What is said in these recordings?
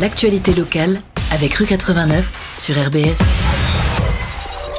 L'actualité locale avec Rue 89 sur RBS.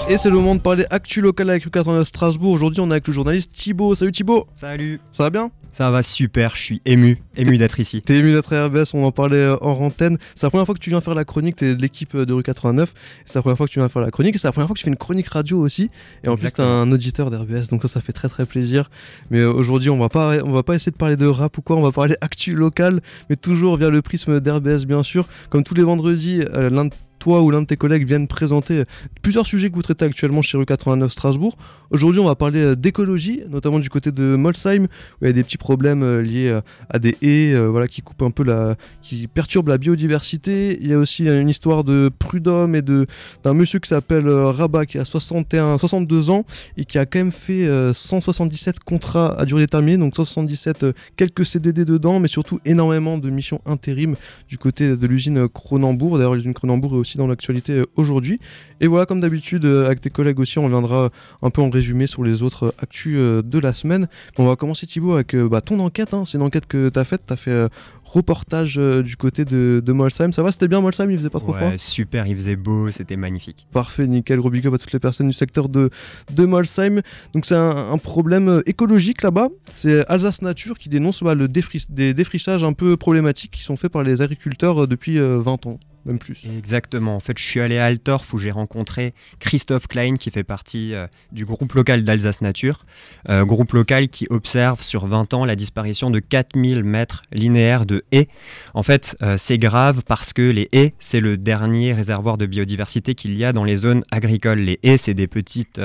Et c'est le moment de parler actu local avec Rue 89 Strasbourg. Aujourd'hui, on est avec le journaliste Thibaut. Salut Thibaut Salut Ça va bien? Ça va super, je suis ému, ému d'être ici. T'es ému d'être à RBS, on en parlait euh, en antenne. C'est la première fois que tu viens faire la chronique, t'es de l'équipe euh, de Rue 89. C'est la première fois que tu viens faire la chronique. C'est la première fois que tu fais une chronique radio aussi. Et en plus, t'es un auditeur d'RBS, donc ça, ça fait très très plaisir. Mais euh, aujourd'hui, on va pas, on va pas essayer de parler de rap ou quoi, on va parler actu local, mais toujours via le prisme d'RBS, bien sûr. Comme tous les vendredis, l'un de toi ou l'un de tes collègues viennent présenter plusieurs sujets que vous traitez actuellement chez Rue 89 Strasbourg. Aujourd'hui, on va parler euh, d'écologie, notamment du côté de Molsheim, où il y a des petits problèmes euh, liés euh, à des haies voilà, qui coupent un peu la. qui perturbent la biodiversité. Il y a aussi une histoire de prud'homme et d'un monsieur qui s'appelle Rabat, qui a 61, 62 ans et qui a quand même fait euh, 177 contrats à durée déterminée, donc 177 euh, quelques CDD dedans, mais surtout énormément de missions intérim du côté de l'usine Cronenbourg. D'ailleurs, l'usine Cronenbourg est aussi dans l'actualité euh, aujourd'hui. Et voilà, comme d'habitude, euh, avec tes collègues aussi, on viendra un peu en résumé sur les autres euh, actus euh, de la semaine. On va commencer Thibaut avec euh, bah, ton enquête. hein. C'est une enquête que tu as faite. Tu as fait euh, reportage euh, du côté de, de Molsheim. Ça va, c'était bien Molsheim? Il faisait pas trop froid? Ouais, super, il faisait beau, c'était magnifique. Parfait, nickel. Gros big up à toutes les personnes du secteur de, de Molsheim. Donc, c'est un, un problème euh, écologique là-bas. C'est Alsace Nature qui dénonce bah, le défri- des défrichages un peu problématiques qui sont faits par les agriculteurs euh, depuis euh, 20 ans, plus. Exactement. En fait, je suis allé à Altorf où j'ai rencontré Christophe Klein qui fait partie euh, du groupe local d'Alsace Nature. Euh, groupe local qui observe sur 20 ans la disparition de 4000 mètres linéaires de haies. En fait, euh, c'est grave parce que les haies, c'est le dernier réservoir de biodiversité qu'il y a dans les zones agricoles. Les haies, c'est des petites,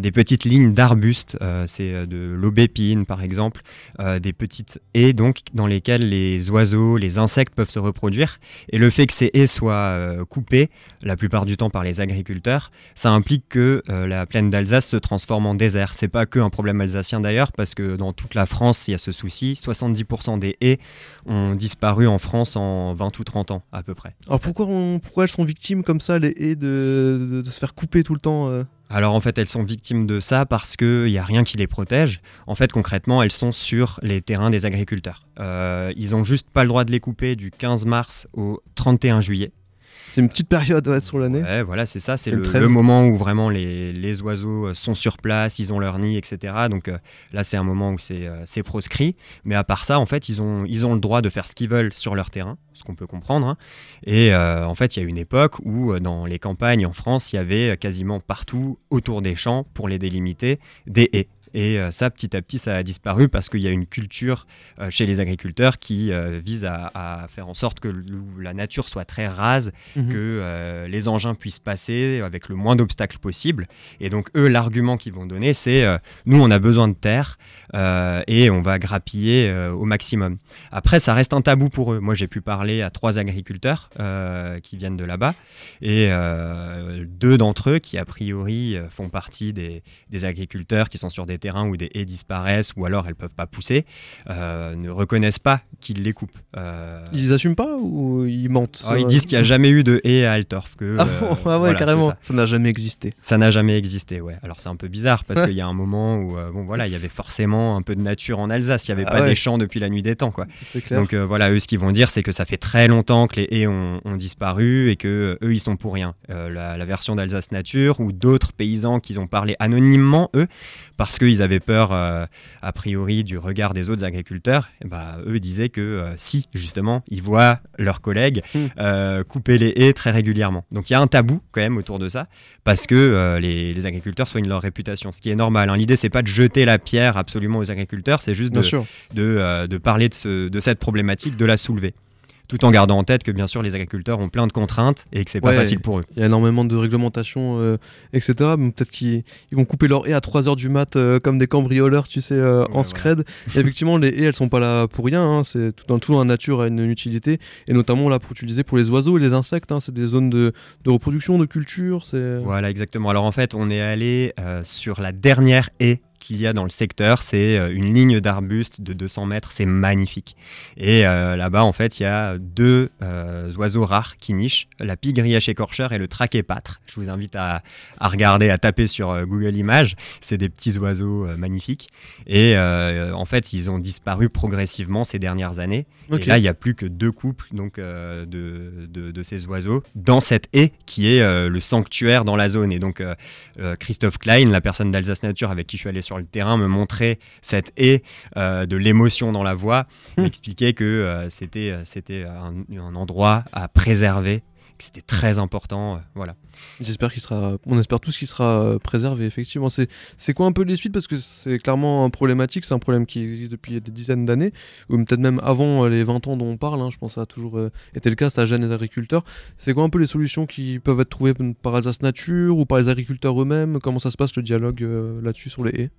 des petites lignes d'arbustes. C'est de l'aubépine, par exemple. Des petites haies donc dans lesquelles les oiseaux, les insectes peuvent se reproduire. Et le fait que ces haies soient euh, coupées, la plupart du temps par les agriculteurs, ça implique que euh, la plaine d'Alsace se transforme en désert. C'est pas que un problème alsacien d'ailleurs, parce que dans toute la France, il y a ce souci. 70% des haies ont disparu en France en 20 ou 30 ans à peu près. Alors, pourquoi, pourquoi elles sont victimes comme ça, les haies, de se faire couper tout le temps euh? Alors en fait, elles sont victimes de ça parce qu'il n'y a rien qui les protège. En fait, concrètement, elles sont sur les terrains des agriculteurs. Euh, ils ont juste pas le droit de les couper du 15 mars au 31 juillet. C'est une petite période ouais, sur l'année. Ouais, voilà, c'est ça, c'est le, moment où vraiment les, les oiseaux euh, sont sur place, ils ont leur nid, etc. Donc euh, là, c'est un moment où c'est euh, c'est proscrit. Mais à part ça, en fait, ils ont, ils ont le droit de faire ce qu'ils veulent sur leur terrain, ce qu'on peut comprendre. hein. Et euh, en fait, il y a une époque où dans les campagnes en France, il y avait quasiment partout autour des champs, pour les délimiter, des haies. Et euh, ça, petit à petit, ça a disparu parce qu'il y a une culture euh, chez les agriculteurs qui euh, vise à, à faire en sorte que la nature soit très rase Mhm. que les engins puissent passer avec le moins d'obstacles possible. Et donc eux, l'argument qu'ils vont donner, c'est nous, on a besoin de terre et on va grappiller au maximum. Après, ça reste un tabou pour eux. Moi, j'ai pu parler à trois agriculteurs euh, qui viennent de là-bas et euh, deux d'entre eux qui, a priori, font partie des, des agriculteurs qui sont sur des terrains où des haies disparaissent ou alors elles peuvent pas pousser, euh, ne reconnaissent pas qu'ils les coupent. Euh, Ils assument pas ou ils mentent? Ah, ils disent qu'il n'y a jamais eu de haies à Altorf. Que, Ah, ah ouais, voilà, carrément. ça. N'a jamais existé. Ça n'a jamais existé, ouais. Alors c'est un peu bizarre parce qu'il y a un moment où, euh, bon voilà, il y avait forcément un peu de nature en Alsace. Il n'y avait Ah pas ouais. des champs depuis la nuit des temps, quoi. Clair. Donc voilà, eux, ce qu'ils vont dire, c'est que ça fait très longtemps que les haies ont, ont disparu et que eux, ils sont pour rien. La, la version d'Alsace Nature ou d'autres paysans qui ont parlé anonymement, eux, parce qu'ils avaient peur, euh, a priori, du regard des autres agriculteurs, et bah, eux disaient que euh, si, justement, ils voient leurs collègues Hmm. euh, couper les haies très régulièrement. Donc il y a un tabou quand même autour de ça, parce que les, les agriculteurs soignent leur réputation, ce qui est normal. hein. L'idée, c'est pas de jeter la pierre absolument aux agriculteurs, c'est juste de, sûr. de, de parler de, ce- de cette problématique, de la soulever. Tout en gardant en tête que bien sûr les agriculteurs ont plein de contraintes et que c'est pas Ouais. facile pour eux. Il y a énormément de réglementations, euh, etc. Peut-être qu'ils ils vont couper leur haie à 3h du mat euh, comme des cambrioleurs, tu sais, euh, en Ouais, scred. Et effectivement, les haies, elles sont pas là pour rien. hein. C'est tout dans tout dans la nature a une, une utilité. Et notamment là, pour utiliser pour les oiseaux et les insectes. hein. C'est des zones de, de reproduction, de culture. Voilà exactement. Alors en fait on est allé sur la dernière haie qu'il y a dans le secteur. C'est euh, une ligne d'arbustes de 200 mètres, c'est magnifique. Et euh, là-bas, en fait, il y a deux euh, oiseaux rares qui nichent, la pigue grillage écorcheur et le traquépâtre. Je vous invite à, à regarder, à taper sur Google Images. C'est des petits oiseaux magnifiques. Et en fait, ils ont disparu progressivement ces dernières années. Et là, il n'y a plus que deux couples donc, de, de, de, ces oiseaux dans cette haie qui est le sanctuaire dans la zone. Et donc, Christophe Klein, la personne d'Alsace Nature avec qui je suis allé sur le terrain me montrer cette haie euh, de l'émotion dans la voix, mmh. m'expliquer que euh, c'était euh, c'était un, endroit à préserver c'était très important. voilà. J'espère qu'il sera, on espère tous qu'il sera préservé. Effectivement, c'est c'est quoi un peu les suites? Parce que c'est clairement un problématique, c'est un problème qui existe depuis des dizaines d'années ou peut-être même avant les 20 ans dont on parle. Hein, je pense que ça a toujours été le cas, ça gêne les agriculteurs. C'est quoi un peu les solutions qui peuvent être trouvées par Alsace Nature ou par les agriculteurs eux-mêmes? Comment ça se passe le dialogue là-dessus sur les haies?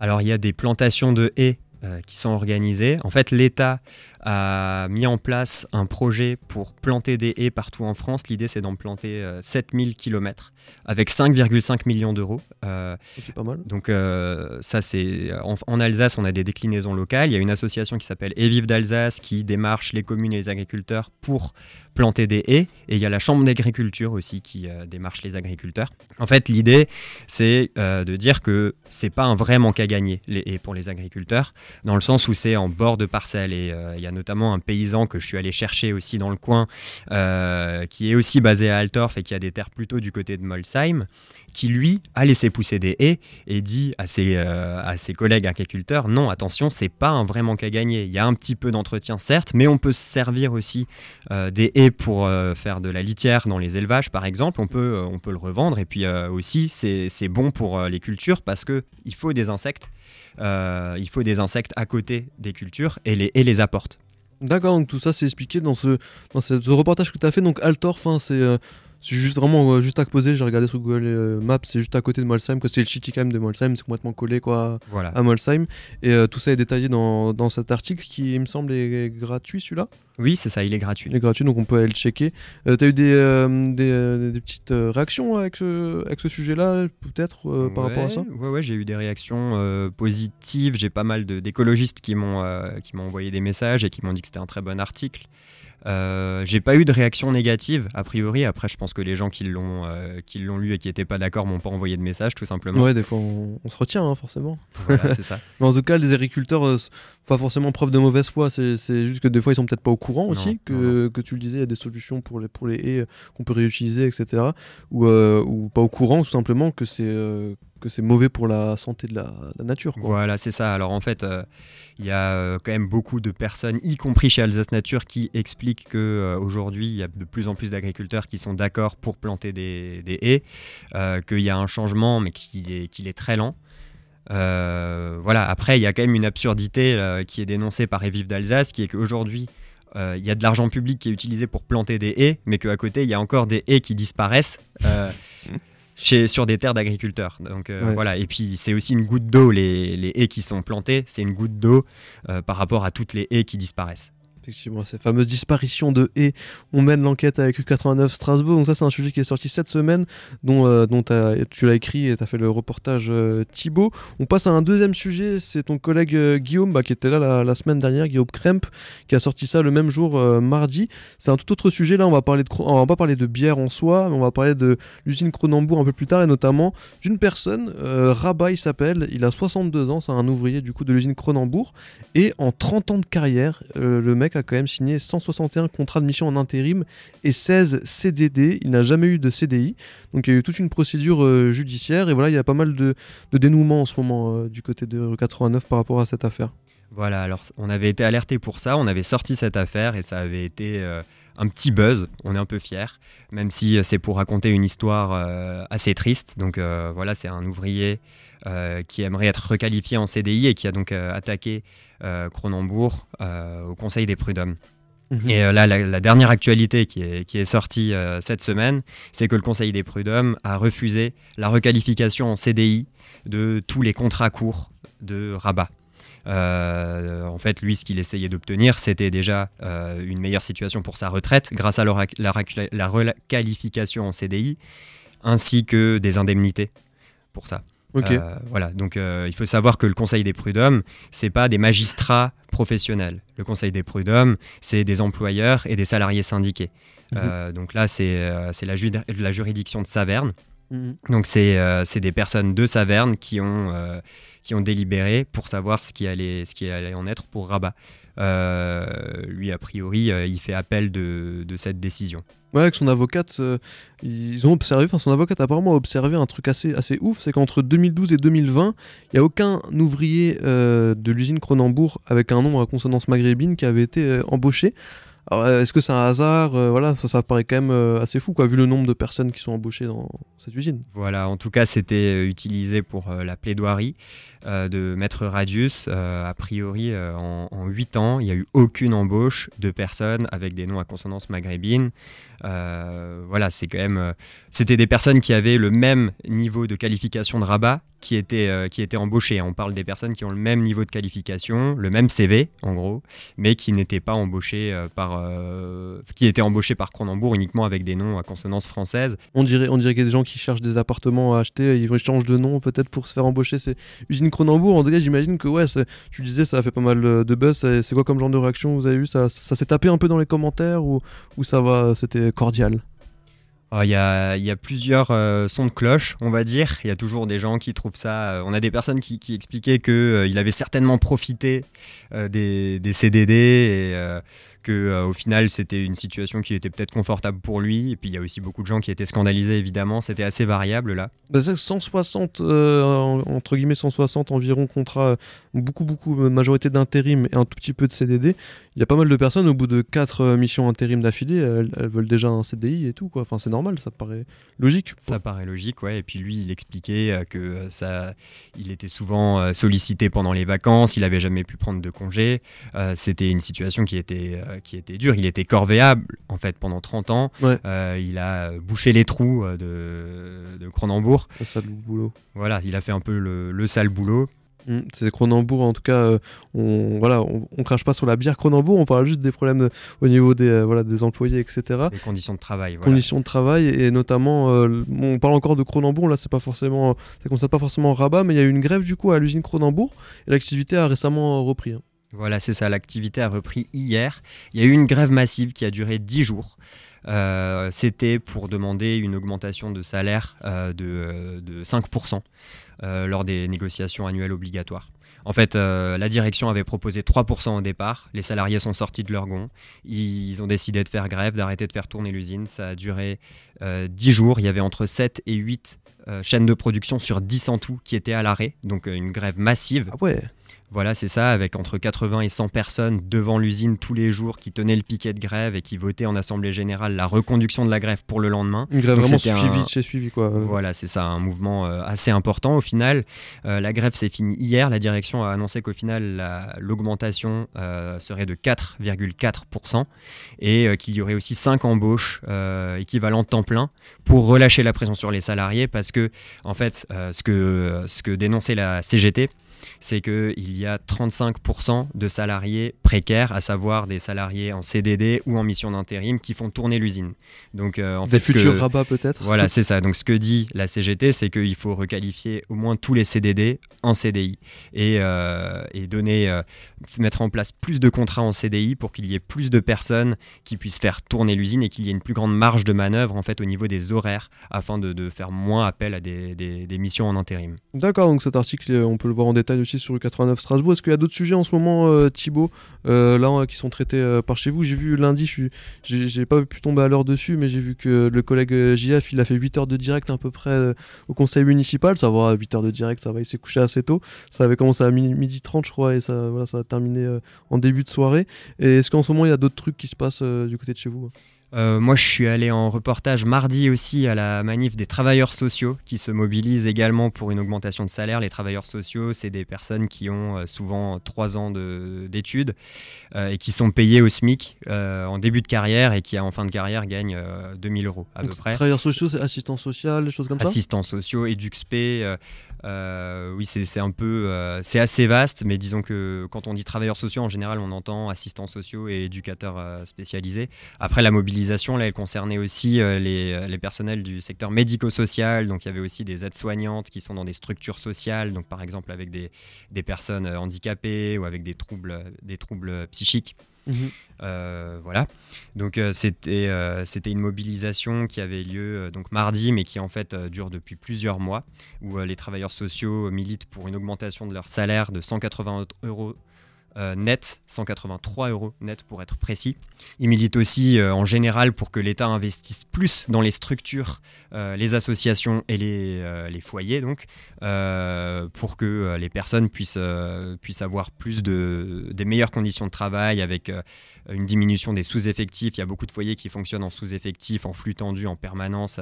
Alors il y a des plantations de haies euh, qui sont organisées. En fait, l'État a mis en place un projet pour planter des haies partout en France. L'idée, c'est d'en planter 7000 euh, km avec 5,5 millions d'euros. Euh, c'est pas mal. Donc, euh, ça, c'est. En, Alsace, on a des déclinaisons locales. Il y a une association qui s'appelle Evive d'Alsace qui démarche les communes et les agriculteurs pour planter des haies. Et il y a la Chambre d'agriculture aussi qui démarche les agriculteurs. En fait, l'idée, c'est de dire que c'est pas un vrai manque à gagner, les haies pour les agriculteurs, dans le sens où c'est en bord de parcelle et il y a notamment un paysan que je suis allé chercher aussi dans le coin, euh, qui est aussi basé à Altorf et qui a des terres plutôt du côté de Molsheim, qui lui a laissé pousser des haies et dit à ses, euh, à ses collègues agriculteurs non, attention, c'est pas un vrai manque à gagner. Il y a un petit peu d'entretien, certes, mais on peut se servir aussi euh, des haies pour faire de la litière dans les élevages, par exemple. On peut, on peut le revendre et puis aussi, c'est bon pour les cultures parce qu'il faut des insectes. il faut des insectes à côté des cultures et les haies les apportent. D'accord, donc tout ça c'est expliqué dans ce, dans ce, reportage que tu as fait. Donc Altorf, hein, c'est euh, c'est juste vraiment euh, juste à poser, j'ai regardé sur Google euh, Maps, c'est juste à côté de Molsheim, c'est le Chitikheim de Molsheim, c'est complètement collé quoi à Molsheim. Et euh, tout ça est détaillé dans, dans, cet article qui, il me semble, est gratuit celui-là. Oui, c'est ça, il est gratuit. Il est gratuit, donc on peut aller le checker. tu as eu des, des, des, petites réactions avec ce, avec ce sujet-là, peut-être, par rapport à ça? Ouais, ouais j'ai eu des réactions positives. J'ai pas mal d'écologistes qui m'ont qui m'ont envoyé des messages et qui m'ont dit que c'était un très bon article. Euh, j'ai pas eu de réaction négative, a priori. Après, je pense que les gens qui l'ont euh, qui l'ont lu et qui n'étaient pas d'accord m'ont pas envoyé de message, tout simplement. Ouais, des fois, on, se retient, hein, forcément. Voilà, c'est ça. Mais en tout cas, les agriculteurs, euh, pas forcément preuve de mauvaise foi. C'est juste que des fois, ils sont peut-être pas au courant aussi, que, que, tu le disais, il y a des solutions pour les, pour les haies qu'on peut réutiliser, etc. Ou, ou pas au courant, tout simplement, que c'est que c'est mauvais pour la santé de la, nature. Voilà, c'est ça. Alors en fait, euh, il y a euh, quand même beaucoup de personnes, y compris chez Alsace Nature, qui expliquent qu'aujourd'hui, il y a de plus en plus d'agriculteurs qui sont d'accord pour planter des, haies, euh, qu'il y a un changement, mais qu'il est, qu'il est très lent. voilà, après, il y a quand même une absurdité qui est dénoncée par Evive d'Alsace, qui est qu'aujourd'hui, il y a de l'argent public qui est utilisé pour planter des haies, mais qu'à côté, il y a encore des haies qui disparaissent. chez, sur des terres d'agriculteurs. Donc euh, voilà, et puis c'est aussi une goutte d'eau, les, les, haies qui sont plantées, c'est une goutte d'eau euh, par rapport à toutes les haies qui disparaissent effectivement, ces fameuses disparitions de haies. On mène l'enquête avec U89 Strasbourg. Donc ça, c'est un sujet qui est sorti cette semaine, dont, euh, dont tu l'as écrit et tu as fait le reportage euh, Thibaut. On passe à un deuxième sujet. C'est ton collègue euh, Guillaume, bah, qui était là la, semaine dernière, Guillaume Kremp, qui a sorti ça le même jour, mardi. C'est un tout autre sujet. Là, on va, parler de, on va pas parler de bière en soi, mais on va parler de l'usine Cronenbourg un peu plus tard, et notamment d'une personne, Rabat, il s'appelle. Il a 62 ans, c'est un ouvrier du coup de l'usine Cronenbourg. Et en 30 ans de carrière, le mec a quand même signé 161 contrats de mission en intérim et 16 CDD. Il n'a jamais eu de CDI. Donc il y a eu toute une procédure euh, judiciaire et voilà, il y a pas mal de, dénouements en ce moment euh, du côté de 89 par rapport à cette affaire. Voilà, alors on avait été alerté pour ça, on avait sorti cette affaire et ça avait été euh, un petit buzz, on est un peu fiers, même si c'est pour raconter une histoire assez triste. Donc voilà, c'est un ouvrier qui aimerait être requalifié en CDI et qui a donc attaqué euh, Cronenbourg euh, au Conseil des prud'hommes. Mhm. Et euh, là, la, dernière actualité qui est, qui est sortie cette semaine, c'est que le Conseil des prud'hommes a refusé la requalification en CDI de tous les contrats courts de Rabat. En fait, lui, ce qu'il essayait d'obtenir, c'était déjà une meilleure situation pour sa retraite grâce à la, la, requalification en CDI, ainsi que des indemnités pour ça. voilà, donc il faut savoir que le Conseil des prud'hommes, c'est pas des magistrats professionnels. Le Conseil des prud'hommes, c'est des employeurs et des salariés syndiqués. Mhm. donc là, c'est la, la, juridiction de Saverne. Mhm. Donc c'est des personnes de Saverne qui ont, qui ont délibéré pour savoir ce qui allait, ce qui allait en être pour Rabat. Euh, lui, a priori, euh, il fait appel de, cette décision. Ouais, avec son avocate, euh, ils ont observé, enfin son avocate apparemment a observé un truc assez, assez ouf, c'est qu'entre 2012 et 2020, il n'y a aucun ouvrier de l'usine Cronenbourg avec un nom à consonance maghrébine qui avait été embauché. Euh, est-ce que c'est un hasard euh, Voilà, ça, paraît quand même euh, assez fou, vu le nombre de personnes qui sont embauchées dans cette usine. Voilà, en tout cas, c'était utilisé pour la plaidoirie de Maître Radius. a priori, en, en 8 ans, il n'y a eu aucune embauche de personnes avec des noms à consonance maghrébine. voilà, c'est quand même. C'était des personnes qui avaient le même niveau de qualification de rabat qui étaient, qui étaient embauchées. On parle des personnes qui ont le même niveau de qualification, le même CV, en gros, mais qui n'étaient pas embauchées par euh, qui étaient embauchés par Cronenbourg uniquement avec des noms à consonance française. On dirait, on dirait qu'il y a des gens qui cherchent des appartements à acheter, ils changent de nom peut-être pour se faire embaucher. C'est usine Cronenbourg. En tout cas, j'imagine que ouais, tu disais, ça a fait pas mal de buzz. C'est quoi comme genre de réaction vous avez eu? Ça, ça s'est tapé un peu dans les commentaires ou, ou ça va C'était cordial? Il y, a, plusieurs euh, sons de cloche, on va dire. Il y a toujours des gens qui trouvent ça. Euh, on a des personnes qui, expliquaient qu'il euh, avait certainement profité des, CDD que euh, au final c'était une situation qui était peut-être confortable pour lui. Et puis il y a aussi beaucoup de gens qui étaient scandalisés évidemment. C'était assez variable là. Bah, 160 euh, entre guillemets 160 environ contrats, euh, beaucoup beaucoup majorité d'intérim et un tout petit peu de CDD. Il y a pas mal de personnes au bout de 4 missions intérim d'affilée, elles, veulent déjà un CDI et tout quoi. Enfin c'est normal, ça paraît logique. Ça paraît logique ouais. Et puis lui il expliquait que ça, il était souvent sollicité pendant les vacances, il avait jamais pu prendre de congé. C'était une situation qui était qui était dur. Il était corvéable en fait pendant 30 ans. Euh, il a bouché les trous euh, de, de Cronenbourg. Le sale boulot. Voilà, il a fait un peu le, sale boulot. Mmh, c'est Cronenbourg, en tout cas, euh, on, voilà, on, crache pas sur la bière Cronenbourg, on parle juste des problèmes au niveau des, voilà, des employés, etc. Les conditions de travail. Conditions de travail, et notamment, on parle encore de Cronenbourg, là, c'est pas forcément, ça concerne pas forcément Rabat, mais il y a eu une grève du coup à l'usine Cronenbourg, et l'activité a récemment repris. Hein. Voilà, c'est ça, l'activité a repris hier. Il y a eu une grève massive qui a duré 10 jours. Euh, c'était pour demander une augmentation de salaire euh, de, 5% euh, lors des négociations annuelles obligatoires. En fait, la direction avait proposé 3% au départ. Les salariés sont sortis de leur gond. Ils ont décidé de faire grève, d'arrêter de faire tourner l'usine. Ça a duré 10 jours. Il y avait entre 7 et 8 chaînes de production sur 10 en tout qui étaient à l'arrêt. Donc une grève massive. Ah ouais voilà, c'est ça, avec entre 80 et 100 personnes devant l'usine tous les jours qui tenaient le piquet de grève et qui votaient en assemblée générale la reconduction de la grève pour le lendemain. Une grève vraiment suivie chez suivi, quoi. Voilà, c'est ça, un mouvement euh, assez important au final. Euh, la grève s'est finie hier. La direction a annoncé qu'au final, l'augmentation euh, serait de 4,4% et qu'il y aurait aussi 5 embauches équivalentes temps plein pour relâcher la pression sur les salariés parce que, en fait, ce, que, ce que dénonçait la CGT, c'est qu'il y a 35% de salariés précaires, à savoir des salariés en CDD ou en mission d'intérim, qui font tourner l'usine. Donc, euh, en des futurs rabats peut-être? Voilà, c'est ça. Donc ce que dit la CGT, c'est qu'il faut requalifier au moins tous les CDD en CDI et, euh, donner, euh, mettre en place plus de contrats en CDI pour qu'il y ait plus de personnes qui puissent faire tourner l'usine et qu'il y ait une plus grande marge de manœuvre en fait au niveau des horaires afin de, faire moins appel à des, des missions en intérim. D'accord, donc cet article, on peut le voir en détail aussi sur le 89 Strasbourg. Est-ce qu'il y a d'autres sujets en ce moment, euh, Thibaut, euh, là, qui sont traités euh, par chez vous? J'ai vu lundi, je j'ai pas pu tomber à l'heure dessus, mais j'ai vu que le collègue JF, il a fait 8 heures de direct à peu près au conseil municipal. Ça va, 8 heures de direct, ça va, il s'est couché assez tôt. Ça avait commencé à midi 30, je crois, et ça, voilà, ça a terminé en début de soirée. Et est-ce qu'en ce moment, il y a d'autres trucs qui se passent du côté de chez vous euh, moi, je suis allé en reportage mardi aussi à la manif des travailleurs sociaux qui se mobilisent également pour une augmentation de salaire. Les travailleurs sociaux, c'est des personnes qui ont euh, souvent trois ans d'études euh, et qui sont payés au SMIC en début de carrière et qui, en fin de carrière, gagnent 2000 euros à peu près. Travailleurs sociaux, c'est assistants sociaux, des choses comme ça? Assistants sociaux, EduxP. oui, c'est un peu. c'est assez vaste, mais disons que quand on dit travailleurs sociaux, en général, on entend assistants sociaux et éducateurs spécialisés. Après, la mobilisation mobilisation, là, elle concernait aussi euh, les, les, personnels du secteur médico-social. Donc, il y avait aussi des aides-soignantes qui sont dans des structures sociales, donc par exemple avec des, des personnes handicapées ou avec des troubles, des troubles psychiques. Mhm. Euh, voilà. Donc euh, c'était euh, c'était une mobilisation qui avait lieu donc mardi, mais qui en fait dure depuis plusieurs mois, où les travailleurs sociaux militent pour une augmentation de leur salaire de 180 euros euh, net, 183 euros net pour être précis. Il milite aussi euh, en général pour que l'État investisse plus dans les structures, euh, les associations et les, les foyers, donc, pour que les personnes puissent, puissent avoir plus de, des meilleures conditions de travail avec une diminution des sous-effectifs. Il y a beaucoup de foyers qui fonctionnent en sous-effectifs, en flux tendu, en permanence.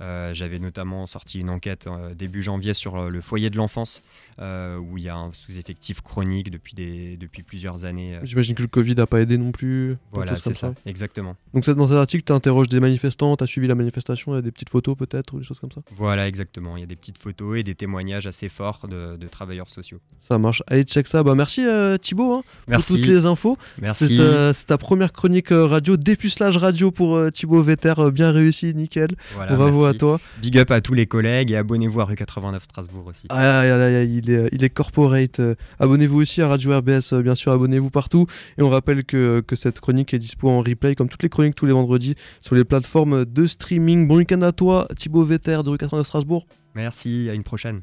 Euh, j'avais notamment sorti une enquête euh, début janvier sur euh, le foyer de l'enfance, où il y a un sous-effectif chronique depuis, des, depuis plusieurs années. J'imagine que le Covid n'a pas aidé non plus. Voilà, c'est ça. exactement. Donc dans cet article, tu interroges des manifestants, tu as suivi la manifestation, il y a des petites photos peut-être, ou des choses comme ça? Voilà, exactement. Il y a des petites photos et des témoignages assez forts de, travailleurs sociaux. Ça marche. Allez, check ça. Bah, merci Thibaut hein, merci. pour toutes les infos. Merci. C'est ta, première chronique radio, dépucelage radio pour Thibaut Vetter, bien réussi, nickel. Voilà, Bravo à toi. Big up à tous les collègues et abonnez-vous à Rue 89 Strasbourg aussi. Ah, il, est, il est corporate. abonnez-vous aussi à Radio RBS, bien sûr, abonnez-vous partout. Et on rappelle que, que cette chronique est dispo en replay, comme toutes les chroniques tous les vendredis, sur les plateformes de streaming. Bon week-end à toi, Thibaut Vetter de Rue 89 Strasbourg. Merci, à une prochaine.